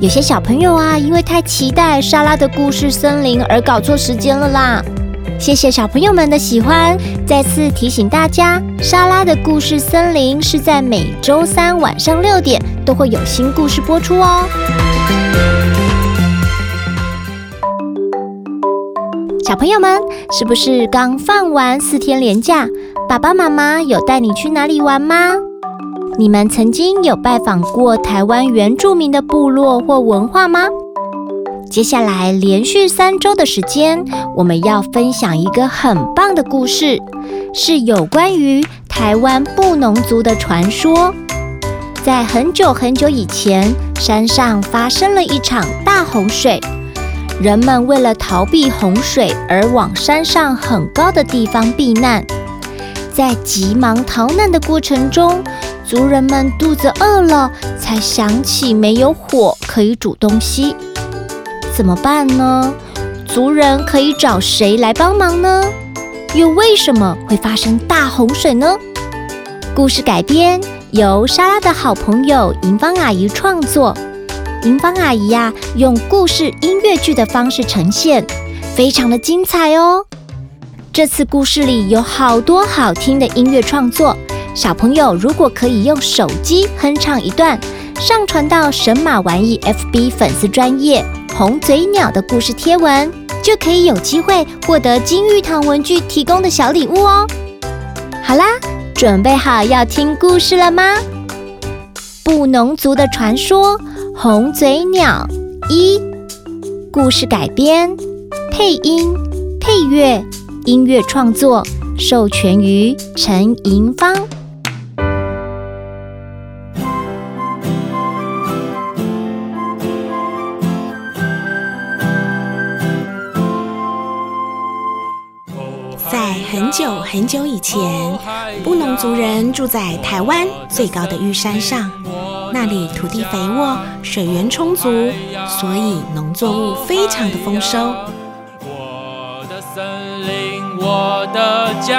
有些小朋友啊，因为太期待莎拉的故事森林而搞错时间了啦。谢谢小朋友们的喜欢。再次提醒大家，莎拉的故事森林是在每周三晚上六点都会有新故事播出哦。小朋友们，是不是刚放完四天连假？爸爸妈妈有带你去哪里玩吗？你们曾经有拜访过台湾原住民的部落或文化吗？接下来连续三周的时间，我们要分享一个很棒的故事，是有关于台湾布农族的传说。在很久很久以前，山上发生了一场大洪水，人们为了逃避洪水而往山上很高的地方避难。在急忙逃难的过程中，族人们肚子饿了，才想起没有火可以煮东西，怎么办呢？族人可以找谁来帮忙呢？又为什么会发生大洪水呢？故事改编由莎拉的好朋友银芳阿姨创作，银芳阿姨呀、啊，用故事音乐剧的方式呈现，非常的精彩哦。这次故事里有好多好听的音乐创作，小朋友如果可以用手机哼唱一段，上传到神马玩意 FB 粉丝专业红嘴鸟的故事贴文，就可以有机会获得金玉堂文具提供的小礼物哦。好啦，准备好要听故事了吗？布农族的传说，红嘴鸟一，故事改编，配音，配乐。音乐创作授权于陈银芳。在很久很久以前，布农族人住在台湾最高的玉山上，那里土地肥沃，水源充足，所以农作物非常的丰收。我的家。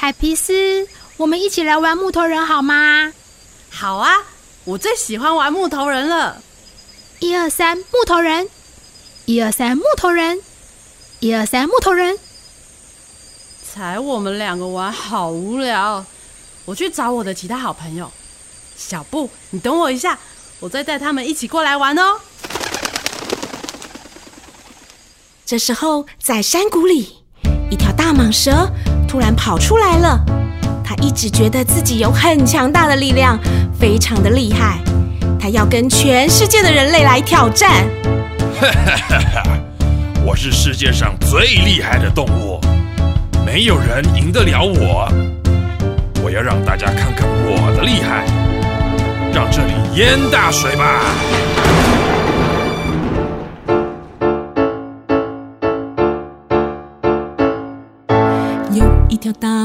海皮斯，我们一起来玩木头人好吗？好啊，我最喜欢玩木头人了。一二三，木头人！一二三，木头人！一二三，木头人！才我们两个玩好无聊，我去找我的其他好朋友。小布，你等我一下，我再带他们一起过来玩哦。这时候，在山谷里，一条大蟒蛇突然跑出来了。他一直觉得自己有很强大的力量，非常的厉害。他要跟全世界的人类来挑战。我是世界上最厉害的动物，没有人赢得了我。我要让大家看看我的厉害，让这里淹大水吧！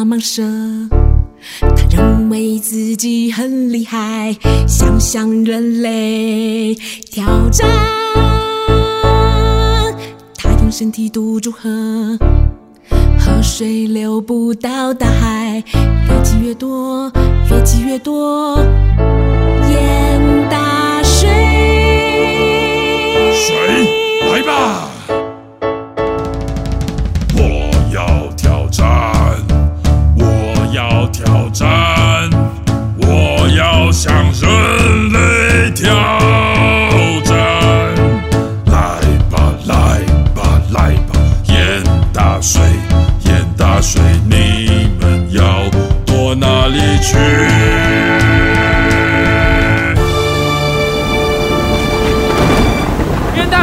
蟒蛇，它认为自己很厉害，想向人类挑战。它用身体堵住河，河水流不到大海，越积越多，越积越多，淹大水。水，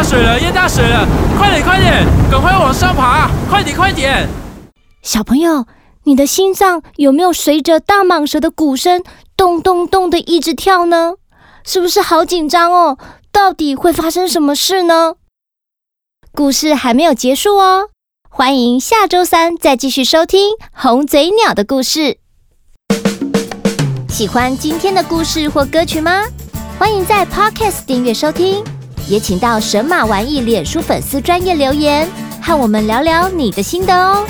水了！淹大水了！快点，快点，赶快往上爬！快点，快点！小朋友，你的心脏有没有随着大蟒蛇的鼓声咚咚咚的一直跳呢？是不是好紧张哦？到底会发生什么事呢？故事还没有结束哦，欢迎下周三再继续收听红嘴鸟的故事。喜欢今天的故事或歌曲吗？欢迎在 Podcast 订阅收听。也请到神马玩意脸书粉丝专业留言，和我们聊聊你的心得哦。